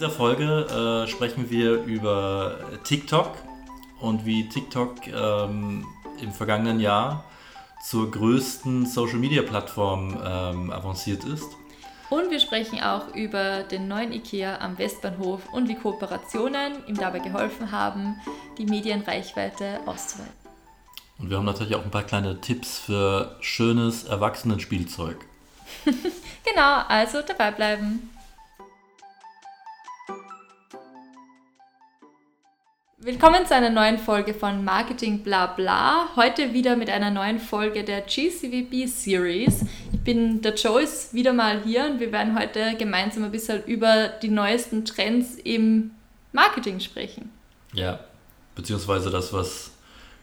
dieser Folge äh, sprechen wir über TikTok und wie TikTok ähm, im vergangenen Jahr zur größten Social-Media-Plattform ähm, avanciert ist. Und wir sprechen auch über den neuen IKEA am Westbahnhof und wie Kooperationen ihm dabei geholfen haben, die Medienreichweite auszuweiten. Und wir haben natürlich auch ein paar kleine Tipps für schönes Erwachsenenspielzeug. genau, also dabei bleiben. Willkommen zu einer neuen Folge von Marketing Bla Bla. Heute wieder mit einer neuen Folge der GCVB Series. Ich bin der Joyce wieder mal hier und wir werden heute gemeinsam ein bisschen über die neuesten Trends im Marketing sprechen. Ja, beziehungsweise das, was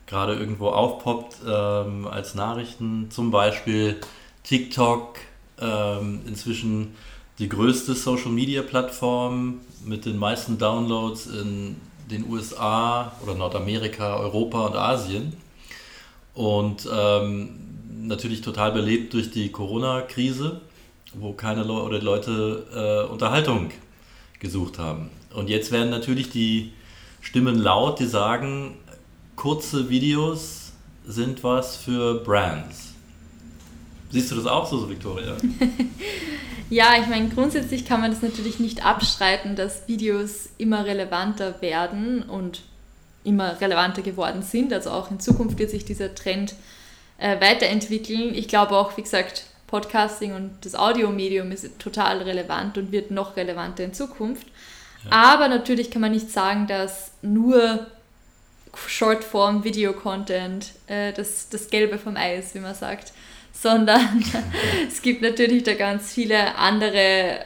gerade irgendwo aufpoppt ähm, als Nachrichten, zum Beispiel TikTok, ähm, inzwischen die größte Social Media Plattform mit den meisten Downloads in den USA oder Nordamerika, Europa und Asien. Und ähm, natürlich total belebt durch die Corona-Krise, wo keine Le oder Leute äh, Unterhaltung gesucht haben. Und jetzt werden natürlich die Stimmen laut, die sagen, kurze Videos sind was für Brands. Siehst du das auch so, Victoria? Ja, ich meine, grundsätzlich kann man das natürlich nicht abstreiten, dass Videos immer relevanter werden und immer relevanter geworden sind. Also auch in Zukunft wird sich dieser Trend äh, weiterentwickeln. Ich glaube auch, wie gesagt, Podcasting und das Audiomedium ist total relevant und wird noch relevanter in Zukunft. Ja. Aber natürlich kann man nicht sagen, dass nur Shortform-Video-Content äh, das, das Gelbe vom Ei ist, wie man sagt sondern es gibt natürlich da ganz viele andere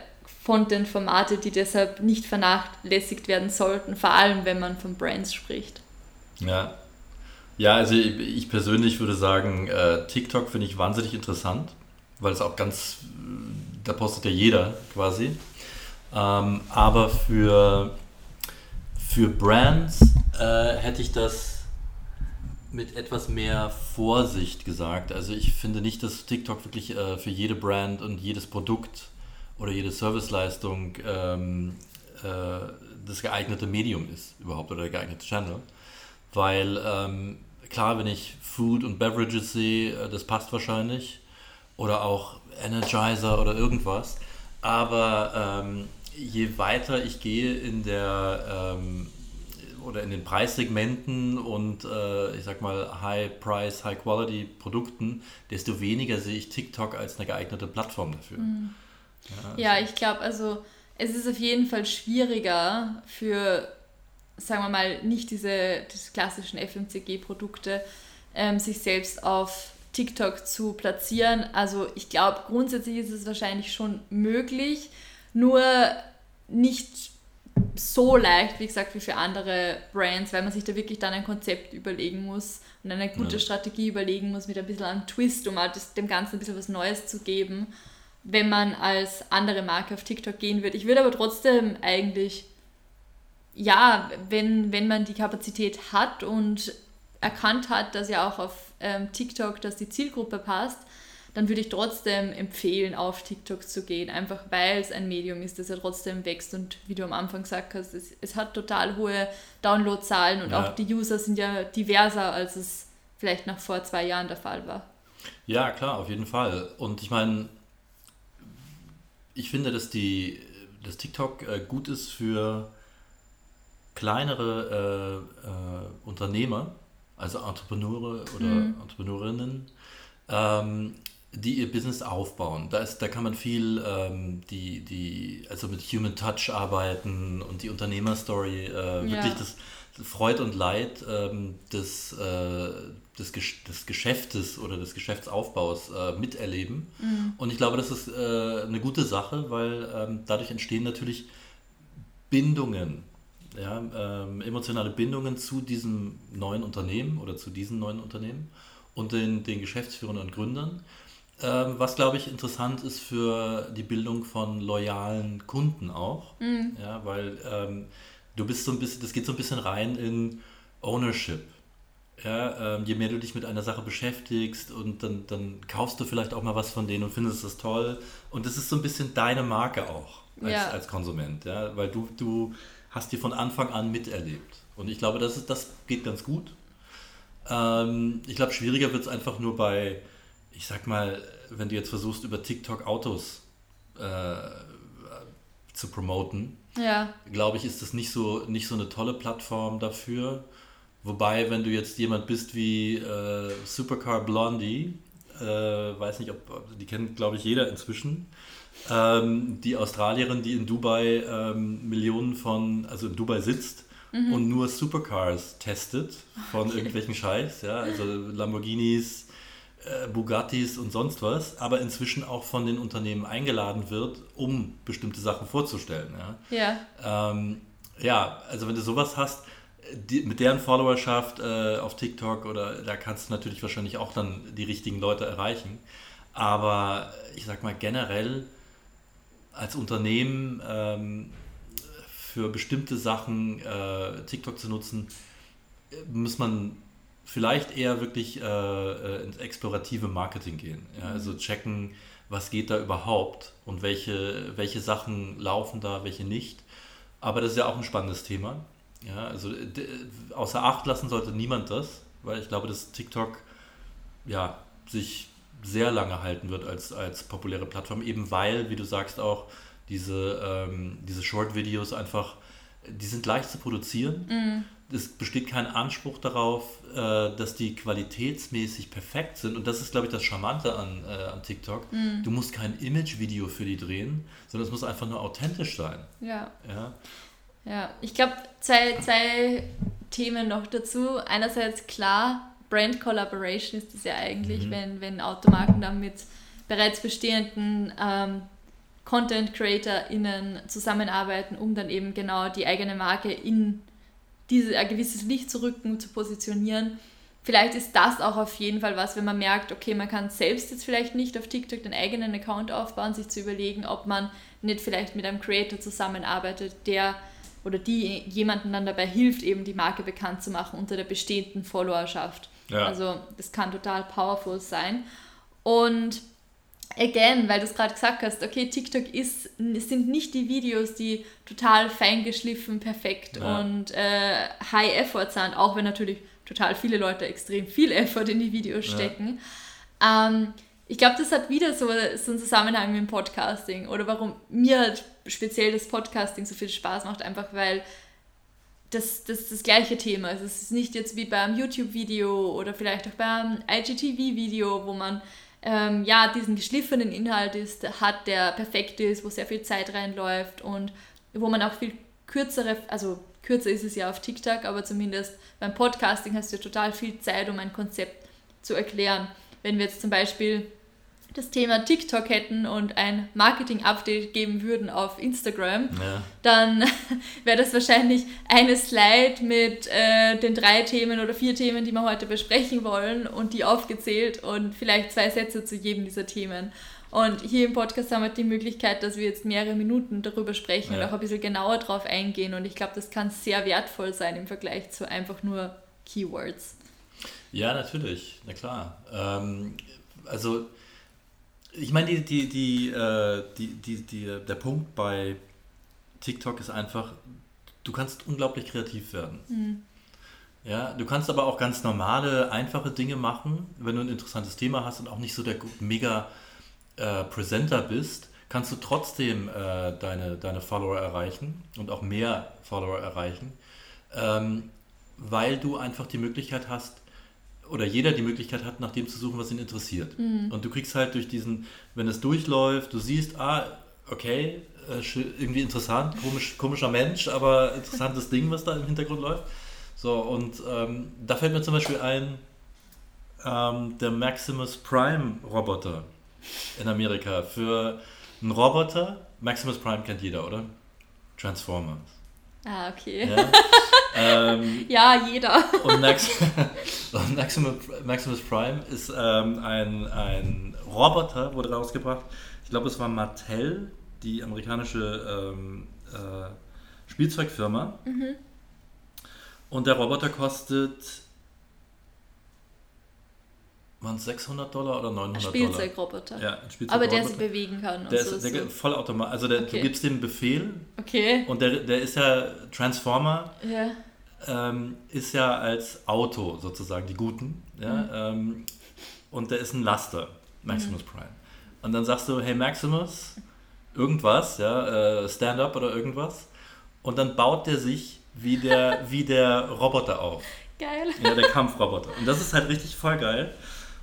Content-Formate, die deshalb nicht vernachlässigt werden sollten, vor allem wenn man von Brands spricht. Ja, ja also ich persönlich würde sagen, äh, TikTok finde ich wahnsinnig interessant, weil es auch ganz, da postet ja jeder quasi. Ähm, aber für, für Brands äh, hätte ich das mit etwas mehr Vorsicht gesagt. Also ich finde nicht, dass TikTok wirklich äh, für jede Brand und jedes Produkt oder jede Serviceleistung ähm, äh, das geeignete Medium ist überhaupt oder der geeignete Channel. Weil ähm, klar, wenn ich Food und Beverages sehe, äh, das passt wahrscheinlich. Oder auch Energizer oder irgendwas. Aber ähm, je weiter ich gehe in der ähm, oder in den Preissegmenten und äh, ich sag mal High Price, High Quality Produkten, desto weniger sehe ich TikTok als eine geeignete Plattform dafür. Mhm. Ja, ja, ich glaube, also es ist auf jeden Fall schwieriger für, sagen wir mal, nicht diese, diese klassischen FMCG-Produkte, ähm, sich selbst auf TikTok zu platzieren. Also ich glaube, grundsätzlich ist es wahrscheinlich schon möglich, nur nicht so leicht, wie gesagt, wie für andere Brands, weil man sich da wirklich dann ein Konzept überlegen muss und eine gute ja. Strategie überlegen muss mit ein bisschen einem Twist, um halt dem Ganzen ein bisschen was Neues zu geben, wenn man als andere Marke auf TikTok gehen wird. Ich würde aber trotzdem eigentlich, ja, wenn, wenn man die Kapazität hat und erkannt hat, dass ja auch auf ähm, TikTok, dass die Zielgruppe passt, dann würde ich trotzdem empfehlen, auf TikTok zu gehen, einfach weil es ein Medium ist, das ja trotzdem wächst und wie du am Anfang gesagt hast, es, es hat total hohe Downloadzahlen und ja. auch die User sind ja diverser, als es vielleicht noch vor zwei Jahren der Fall war. Ja, klar, auf jeden Fall. Und ich meine, ich finde, dass die dass TikTok äh, gut ist für kleinere äh, äh, Unternehmer, also Entrepreneure oder mhm. Entrepreneurinnen, ähm, die ihr Business aufbauen. Da, ist, da kann man viel ähm, die, die, also mit Human Touch arbeiten und die Unternehmerstory, äh, ja. wirklich das Freud und Leid ähm, des, äh, des, des Geschäftes oder des Geschäftsaufbaus äh, miterleben. Mhm. Und ich glaube, das ist äh, eine gute Sache, weil ähm, dadurch entstehen natürlich Bindungen, ja, ähm, emotionale Bindungen zu diesem neuen Unternehmen oder zu diesen neuen Unternehmen und den, den Geschäftsführern und Gründern. Ähm, was, glaube ich, interessant ist für die Bildung von loyalen Kunden auch. Mhm. Ja, weil ähm, du bist so ein bisschen, das geht so ein bisschen rein in Ownership. Ja, ähm, je mehr du dich mit einer Sache beschäftigst und dann, dann kaufst du vielleicht auch mal was von denen und findest es toll. Und das ist so ein bisschen deine Marke auch. als, Ja. als Konsument, ja, weil du, du hast die von Anfang an miterlebt. Und ich glaube, das, ist, das geht ganz gut. Ähm, ich glaube, schwieriger wird es einfach nur bei, ich sag mal, wenn du jetzt versuchst, über TikTok Autos äh, zu promoten, Ja, glaube ich, ist das nicht so, nicht so eine tolle Plattform dafür. Wobei, wenn du jetzt jemand bist wie äh, Supercar Blondie, äh, weiß nicht, ob die kennt, glaube ich, jeder inzwischen. Ähm, die Australierin, die in Dubai ähm, Millionen von, also in Dubai sitzt und nur Supercars testet von irgendwelchen Scheiß, ja, also Lamborghinis, Bugattis und sonst was, aber inzwischen auch von den Unternehmen eingeladen wird, um bestimmte Sachen vorzustellen. Ja. ja, Ähm, ja, also wenn du sowas hast, die, mit deren Followerschaft äh, auf TikTok oder da kannst du natürlich wahrscheinlich auch dann die richtigen Leute erreichen. Aber ich sag mal generell als Unternehmen ähm, für bestimmte Sachen äh, TikTok zu nutzen, äh, muss man vielleicht eher wirklich äh, äh, ins explorative Marketing gehen. Ja? Also checken, was geht da überhaupt und welche, welche Sachen laufen da, welche nicht. Aber das ist ja auch ein spannendes Thema. Ja, also d- außer Acht lassen sollte niemand das, weil ich glaube, dass TikTok ja, sich sehr lange halten wird als, als populäre Plattform, eben weil, wie du sagst, auch diese, ähm, diese Short-Videos einfach, die sind leicht zu produzieren. Es besteht kein Anspruch darauf, äh, dass die qualitätsmäßig perfekt sind. Und das ist, glaube ich, das Charmante an, äh, an TikTok. Du musst kein Image-Video für die drehen, sondern es muss einfach nur authentisch sein. ja. Ja, Ja, ich glaube, zwei, zwei Themen noch dazu. Einerseits klar, Brand Collaboration ist das ja eigentlich, wenn, wenn Automarken dann mit bereits bestehenden ähm, Content CreatorInnen zusammenarbeiten, um dann eben genau die eigene Marke in diese, ein gewisses Licht zu rücken, zu positionieren. Vielleicht ist das auch auf jeden Fall was, wenn man merkt, okay, man kann selbst jetzt vielleicht nicht auf TikTok den eigenen Account aufbauen, sich zu überlegen, ob man nicht vielleicht mit einem Creator zusammenarbeitet, der oder die jemanden dann dabei hilft, eben die Marke bekannt zu machen unter der bestehenden Followerschaft. Ja. Also das kann total powerful sein. Und again, weil du es gerade gesagt hast, okay, TikTok ist, sind nicht die Videos, die total fein geschliffen, perfekt Ja. und äh, high effort sind, auch wenn natürlich total viele Leute extrem viel Effort in die Videos Ja. stecken. Ähm, ich glaube, das hat wieder so, so einen Zusammenhang mit dem Podcasting oder warum mir halt speziell das Podcasting so viel Spaß macht, einfach weil das, das das gleiche Thema ist. Es ist nicht jetzt wie beim YouTube-Video oder vielleicht auch beim IGTV-Video, wo man ähm, ja diesen geschliffenen Inhalt ist, hat, der perfekt ist, wo sehr viel Zeit reinläuft und wo man auch viel kürzere, also kürzer ist es ja auf TikTok, aber zumindest beim Podcasting hast du total viel Zeit, um ein Konzept zu erklären. Wenn wir jetzt zum Beispiel das Thema TikTok hätten und ein Marketing-Update geben würden auf Instagram, ja. dann wäre das wahrscheinlich eine Slide mit äh, den drei Themen oder vier Themen, die wir heute besprechen wollen und die aufgezählt und vielleicht zwei Sätze zu jedem dieser Themen. Und hier im Podcast haben wir die Möglichkeit, dass wir jetzt mehrere Minuten darüber sprechen und Ja. auch ein bisschen genauer drauf eingehen. Und ich glaube, das kann sehr wertvoll sein im Vergleich zu einfach nur Keywords. Ja, natürlich, na klar. Ähm, also, ich meine, die, die, die, äh, die, die, die, der Punkt bei TikTok ist einfach, du kannst unglaublich kreativ werden. Ja, du kannst aber auch ganz normale, einfache Dinge machen, wenn du ein interessantes Thema hast und auch nicht so der mega äh, Presenter bist, kannst du trotzdem äh, deine, deine Follower erreichen und auch mehr Follower erreichen, ähm, weil du einfach die Möglichkeit hast, oder jeder die Möglichkeit hat, nach dem zu suchen, was ihn interessiert. Und du kriegst halt durch diesen, wenn es durchläuft, du siehst, ah, okay, äh, irgendwie interessant, komisch, komischer Mensch, aber interessantes Ding, was da im Hintergrund läuft. So, und ähm, da fällt mir zum Beispiel ein, ähm, der Maximus Prime Roboter in Amerika. Für einen Roboter, Maximus Prime kennt jeder, oder? Transformers. Ah, okay. Ja, ähm, Ja, jeder. und, Max, und Maximus, Maximus Prime ist ähm, ein, ein Roboter, wurde rausgebracht. Ich glaube, es war Mattel, die amerikanische ähm, äh, Spielzeugfirma. Und der Roboter kostet waren es 600 Dollar oder 900 Ein Spielzeugroboter. Dollar? Ja, ein Spielzeugroboter. Aber der sich bewegen kann. Der so, ist der so. vollautomat. Also der, Okay. du gibst dem Befehl Okay. und der, der ist ja Transformer, Ja. ähm, ist ja als Auto sozusagen die Guten. Ja? Ähm, und der ist ein Laster, Maximus Prime. Und dann sagst du, hey Maximus, irgendwas, ja, äh, Stand up oder irgendwas. Und dann baut der sich wie der, wie der Roboter auf. Geil. Ja, der Kampfroboter. Und das ist halt richtig voll geil.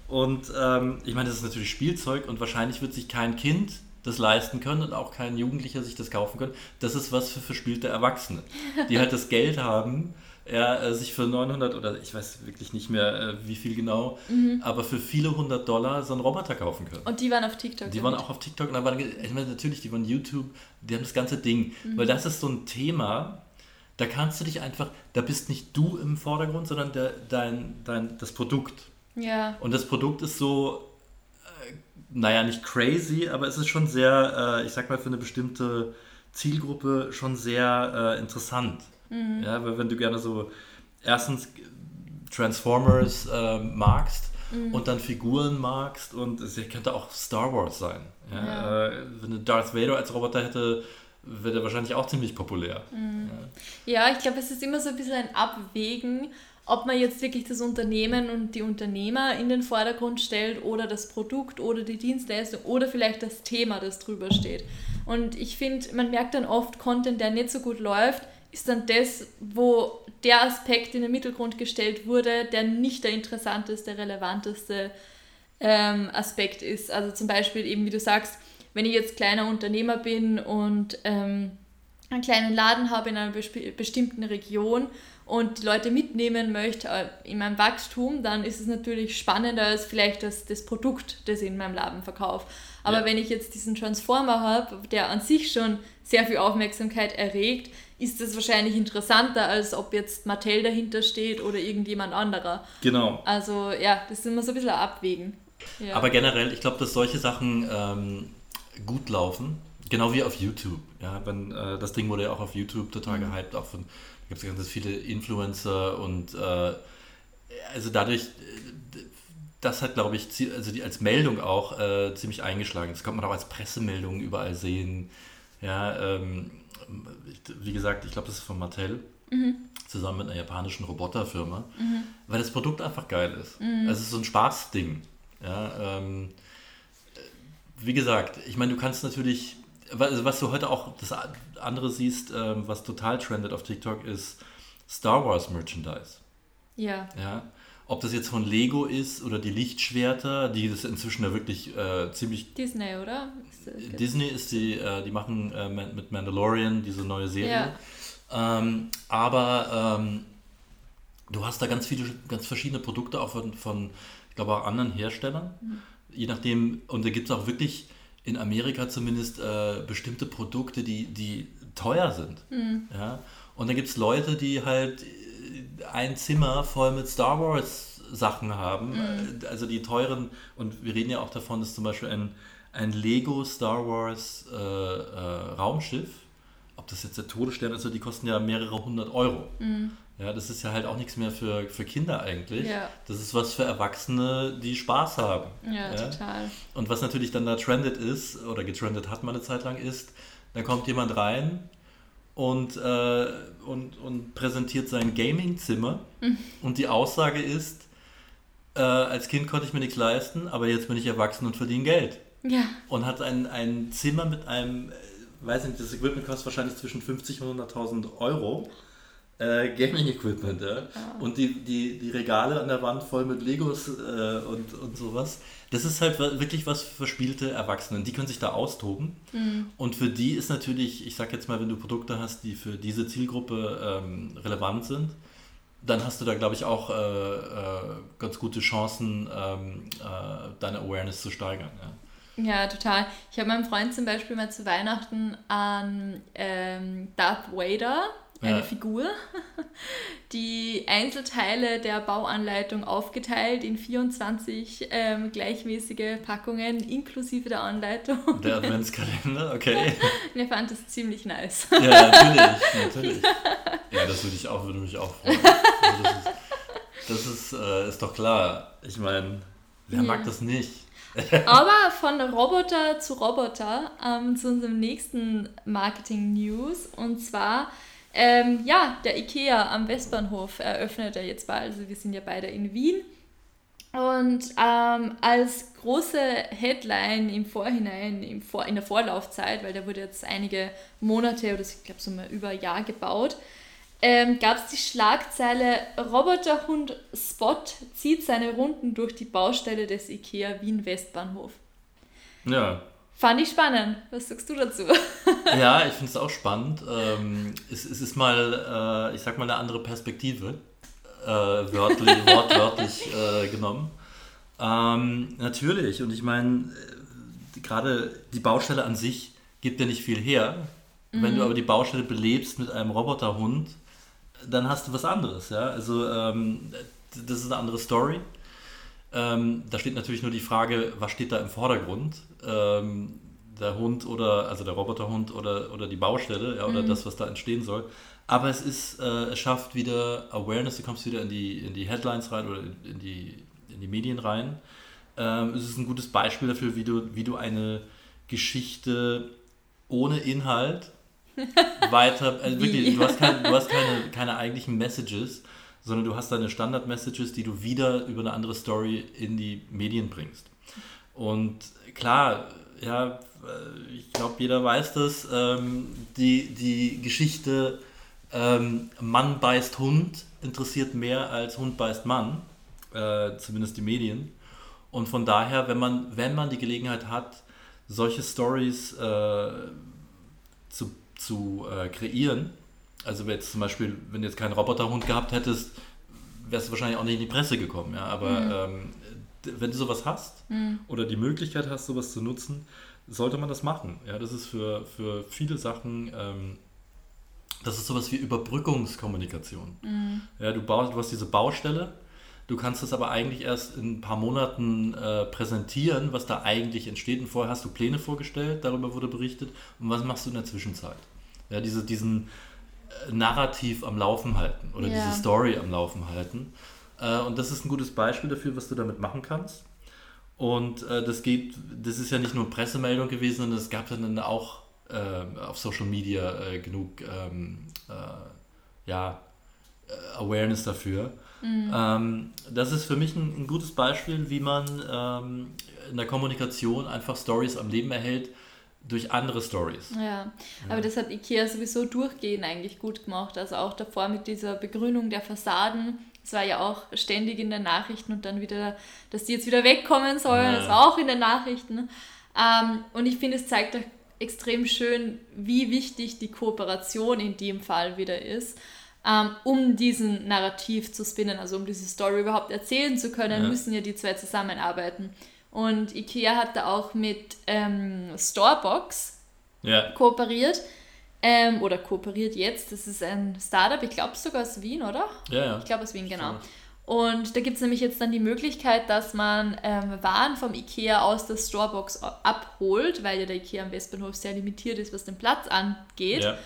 Und ähm, ich meine, das ist natürlich Spielzeug und wahrscheinlich wird sich kein Kind das leisten können und auch kein Jugendlicher sich das kaufen können. Das ist was für verspielte Erwachsene, die halt das Geld haben, ja, äh, sich für 900 oder ich weiß wirklich nicht mehr, äh, wie viel genau, aber für viele hundert Dollar so einen Roboter kaufen können. Und die waren auf TikTok. Die waren auch auf TikTok und da waren, ich meine, natürlich, die waren YouTube, die haben das ganze Ding. Weil das ist so ein Thema, da kannst du dich einfach, da bist nicht du im Vordergrund, sondern der, dein, dein, das Produkt. Ja. Und das Produkt ist so, äh, naja, nicht crazy, aber es ist schon sehr, äh, ich sag mal, für eine bestimmte Zielgruppe schon sehr äh, interessant. Ja, weil wenn du gerne so erstens Transformers äh, magst und dann Figuren magst und es könnte auch Star Wars sein. Ja? Ja. Äh, wenn du Darth Vader als Roboter hätte, wäre der wahrscheinlich auch ziemlich populär. Ja, ich glaube, es ist immer so ein bisschen ein Abwägen, ob man jetzt wirklich das Unternehmen und die Unternehmer in den Vordergrund stellt oder das Produkt oder die Dienstleistung oder vielleicht das Thema, das drüber steht. Und ich finde, man merkt dann oft, Content, der nicht so gut läuft, ist dann das, wo der Aspekt in den Mittelgrund gestellt wurde, der nicht der interessanteste, relevanteste ähm, Aspekt ist. Also zum Beispiel eben, wie du sagst, wenn ich jetzt kleiner Unternehmer bin und ähm, einen kleinen Laden habe in einer bestimmten Region und die Leute mitnehmen möchte äh, in meinem Wachstum, dann ist es natürlich spannender als vielleicht das, das Produkt, das ich in meinem Laden verkaufe. Aber Ja. wenn ich jetzt diesen Transformer habe, der an sich schon sehr viel Aufmerksamkeit erregt, ist das wahrscheinlich interessanter, als ob jetzt Mattel dahinter steht oder irgendjemand anderer. Genau. Also ja, das ist immer so ein bisschen ein Abwägen. Ja. Aber generell, ich glaube, dass solche Sachen ähm, gut laufen. Genau wie auf YouTube. Ja, wenn, äh, das Ding wurde ja auch auf YouTube total gehypt. Auch von, da gibt es ganz viele Influencer und äh, also dadurch, äh, das hat, glaube ich, also die als Meldung auch äh, ziemlich eingeschlagen. Das konnte man auch als Pressemeldung überall sehen. Ja, ähm, wie gesagt, ich glaube, das ist von Mattel zusammen mit einer japanischen Roboterfirma, weil das Produkt einfach geil ist. Also es ist so ein Spaßding. Ja, ähm, wie gesagt, ich meine, du kannst natürlich, was, was du heute auch das andere siehst, ähm, was total trendet auf TikTok, ist Star Wars Merchandise. ja. Ja? Ob das jetzt von Lego ist oder die Lichtschwerter, die das inzwischen ja wirklich äh, ziemlich. Disney, oder? Ist Disney ist die, äh, die machen äh, mit Mandalorian diese neue Serie. Ja. Ähm, aber ähm, du hast da ganz viele, ganz verschiedene Produkte auch von, von ich glaube auch anderen Herstellern. Je nachdem, und da gibt es auch wirklich in Amerika zumindest äh, bestimmte Produkte, die, die teuer sind. Ja? Und dann gibt es Leute, die halt äh, ein Zimmer voll mit Star Wars Sachen haben. Äh, Also die teuren, und wir reden ja auch davon, dass zum Beispiel ein, ein Lego Star Wars äh, äh, Raumschiff, ob das jetzt der Todesstern ist, die kosten ja mehrere hundert Euro. Ja, das ist ja halt auch nichts mehr für, für Kinder eigentlich. Ja. Das ist was für Erwachsene, die Spaß haben. Ja, total. Und was natürlich dann da trendet ist, oder getrendet hat mal eine Zeit lang, ist, da kommt jemand rein und, äh, und, und präsentiert sein Gaming-Zimmer und die Aussage ist, äh, als Kind konnte ich mir nichts leisten, aber jetzt bin ich erwachsen und verdiene Geld. Ja, Und hat ein, ein Zimmer mit einem, äh, weiß nicht, das Equipment kostet wahrscheinlich zwischen 50 und 100.000 Euro. Äh, Gaming-Equipment, ja. Und die, die, die Regale an der Wand voll mit Legos äh, und, und sowas. Das ist halt wirklich was für verspielte Erwachsene. Die können sich da austoben. Und für die ist natürlich, ich sag jetzt mal, wenn du Produkte hast, die für diese Zielgruppe ähm, relevant sind, dann hast du da, glaube ich, auch äh, äh, ganz gute Chancen, ähm, äh, deine Awareness zu steigern. Ja. ja, total. Ich habe meinem Freund zum Beispiel mal zu Weihnachten an ähm, Darth Vader, eine Ja. Figur, die Einzelteile der Bauanleitung aufgeteilt in 24 ähm, gleichmäßige Packungen inklusive der Anleitung. Der Adventskalender, okay. Und er fand das ziemlich nice. Ja, natürlich, natürlich. Ja, das würde ich auch, würde mich auch freuen. Also das ist, das ist, äh, ist doch klar. Ich meine, Wer ja. mag das nicht? Aber von Roboter zu Roboter ähm, zu unserem nächsten Marketing-News. Und zwar, ähm, ja, der IKEA am Westbahnhof eröffnet er jetzt bald. Also wir sind ja beide in Wien. Und ähm, als große Headline im Vorhinein, im Vor in der Vorlaufzeit, weil der wurde jetzt einige Monate oder ich glaube so mal über ein Jahr gebaut, ähm, gab es die Schlagzeile Roboterhund Spot zieht seine Runden durch die Baustelle des IKEA Wien Westbahnhof. Ja. Fand ich spannend. Was sagst du dazu? ja, ich finde es auch spannend. Ähm, es, es, ist mal, äh, ich sag mal, eine andere Perspektive äh, wörtlich, wortwörtlich äh, genommen. Ähm, natürlich, und ich meine, äh, gerade die Baustelle an sich gibt ja nicht viel her. Mhm. Wenn du mhm. aber die Baustelle belebst mit einem Roboterhund, dann hast du was anderes. Ja? Also ähm, das ist eine andere Story. Ähm, da steht natürlich nur die Frage, was steht da im Vordergrund? Ähm, der Hund oder, also der Roboterhund oder, oder die Baustelle ja, oder mhm. das, was da entstehen soll. Aber es ist, äh, es schafft wieder Awareness, du kommst wieder in die, in die Headlines rein oder in die, in die Medien rein. Ähm, es ist ein gutes Beispiel dafür, wie du, wie du eine Geschichte ohne Inhalt weiter, also wirklich, du hast, kein, du hast keine, keine eigentlichen Messages, sondern du hast deine Standard-Messages, die du wieder über eine andere Story in die Medien bringst. Und klar, ja, ich glaube, jeder weiß das, ähm, die, die Geschichte ähm, Mann beißt Hund interessiert mehr als Hund beißt Mann, äh, zumindest die Medien. Und von daher, wenn man, wenn man die Gelegenheit hat, solche Stories äh, zu, zu äh, kreieren, also wenn jetzt zum Beispiel, wenn du jetzt keinen Roboterhund gehabt hättest, wärst du wahrscheinlich auch nicht in die Presse gekommen, ja. Aber mhm. ähm, wenn du sowas hast mhm. oder die Möglichkeit hast, sowas zu nutzen, sollte man das machen. Ja, das ist für, für viele Sachen ähm, das ist sowas wie Überbrückungskommunikation. Mhm. Ja, du, baust, du hast diese Baustelle, du kannst das aber eigentlich erst in ein paar Monaten äh, präsentieren, was da eigentlich entsteht. Und vorher hast du Pläne vorgestellt, darüber wurde berichtet. Und was machst du in der Zwischenzeit? Ja, diese, diesen Narrativ am Laufen halten oder ja. diese Story am Laufen halten. Äh, und das ist ein gutes Beispiel dafür, was du damit machen kannst. Und äh, das geht, das ist ja nicht nur Pressemeldung gewesen, sondern es gab dann auch äh, auf Social Media äh, genug ähm, äh, ja, äh, Awareness dafür. Mhm. Ähm, das ist für mich ein, ein, gutes Beispiel, wie man ähm, in der Kommunikation einfach Stories am Leben erhält durch andere Stories. Ja, aber ja. das hat IKEA sowieso durchgehend eigentlich gut gemacht. Also auch davor mit dieser Begrünung der Fassaden. Es war ja auch ständig in den Nachrichten und dann wieder, dass die jetzt wieder wegkommen sollen. Ja. Das war auch in den Nachrichten. Ähm, und ich finde, es zeigt extrem schön, wie wichtig die Kooperation in dem Fall wieder ist. Ähm, um diesen Narrativ zu spinnen, also um diese Story überhaupt erzählen zu können, ja. müssen ja die zwei zusammenarbeiten. Und IKEA hat da auch mit ähm, Storebox ja. kooperiert. Ähm, oder kooperiert jetzt. Das ist ein Startup, ich glaube sogar aus Wien, oder? Ja, ja. Ich glaube aus Wien, genau. Und da gibt es nämlich jetzt dann die Möglichkeit, dass man ähm, Waren vom IKEA aus der Storebox abholt, weil ja der IKEA am Westbahnhof sehr limitiert ist, was den Platz angeht. Ja.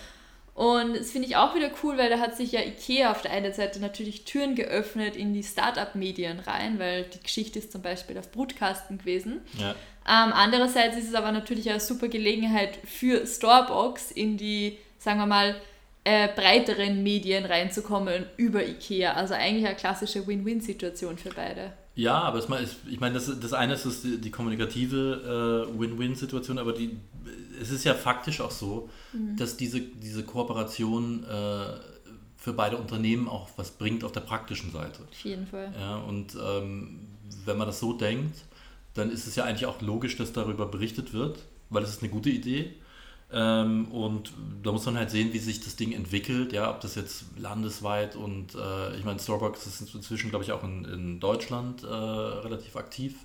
Und das finde ich auch wieder cool, weil da hat sich ja IKEA auf der einen Seite natürlich Türen geöffnet in die Startup-Medien rein, weil die Geschichte ist zum Beispiel auf Brutkasten gewesen. Ja. Ähm, andererseits ist es aber natürlich eine super Gelegenheit für Storebox in die, sagen wir mal, äh, breiteren Medien reinzukommen über IKEA. Also eigentlich eine klassische Win-Win-Situation für beide. Ja, aber es, ich meine, das, das eine ist die, die kommunikative äh, Win-Win-Situation, aber die, es ist ja faktisch auch so, mhm. dass diese, diese Kooperation äh, für beide Unternehmen auch was bringt auf der praktischen Seite. Auf jeden Fall. Ja, und ähm, wenn man das so denkt, dann ist es ja eigentlich auch logisch, dass darüber berichtet wird, weil es ist eine gute Idee. Ähm, und da muss man halt sehen, wie sich das Ding entwickelt, ja, ob das jetzt landesweit und äh, ich meine, Starbucks ist inzwischen, glaube ich, auch in, in Deutschland äh, relativ aktiv,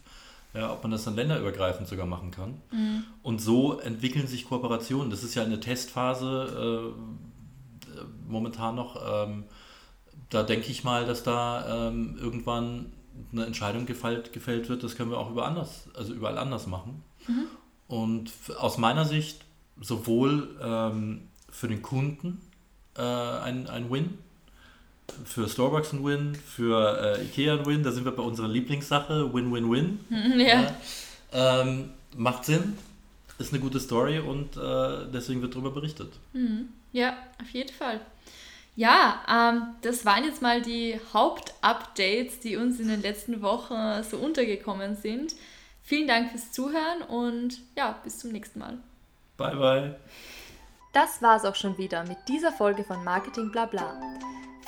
ja, ob man das dann länderübergreifend sogar machen kann. Mhm. Und so entwickeln sich Kooperationen. Das ist ja eine Testphase äh, momentan noch. Ähm, da denke ich mal, dass da ähm, irgendwann eine Entscheidung gefällt, gefällt wird, das können wir auch über anders, also überall anders machen. Mhm. Und aus meiner Sicht sowohl ähm, für den Kunden äh, ein, ein Win, für Starbucks ein Win, für äh, Ikea ein Win. Da sind wir bei unserer Lieblingssache, Win-Win-Win. Ja. Ja. Ähm, macht Sinn, ist eine gute Story und äh, deswegen wird darüber berichtet. Mhm. Ja, auf jeden Fall. Ja, ähm, das waren jetzt mal die Hauptupdates, die uns in den letzten Wochen so untergekommen sind. Vielen Dank fürs Zuhören und ja, bis zum nächsten Mal. Bye, bye. Das war's auch schon wieder mit dieser Folge von Marketing Blabla.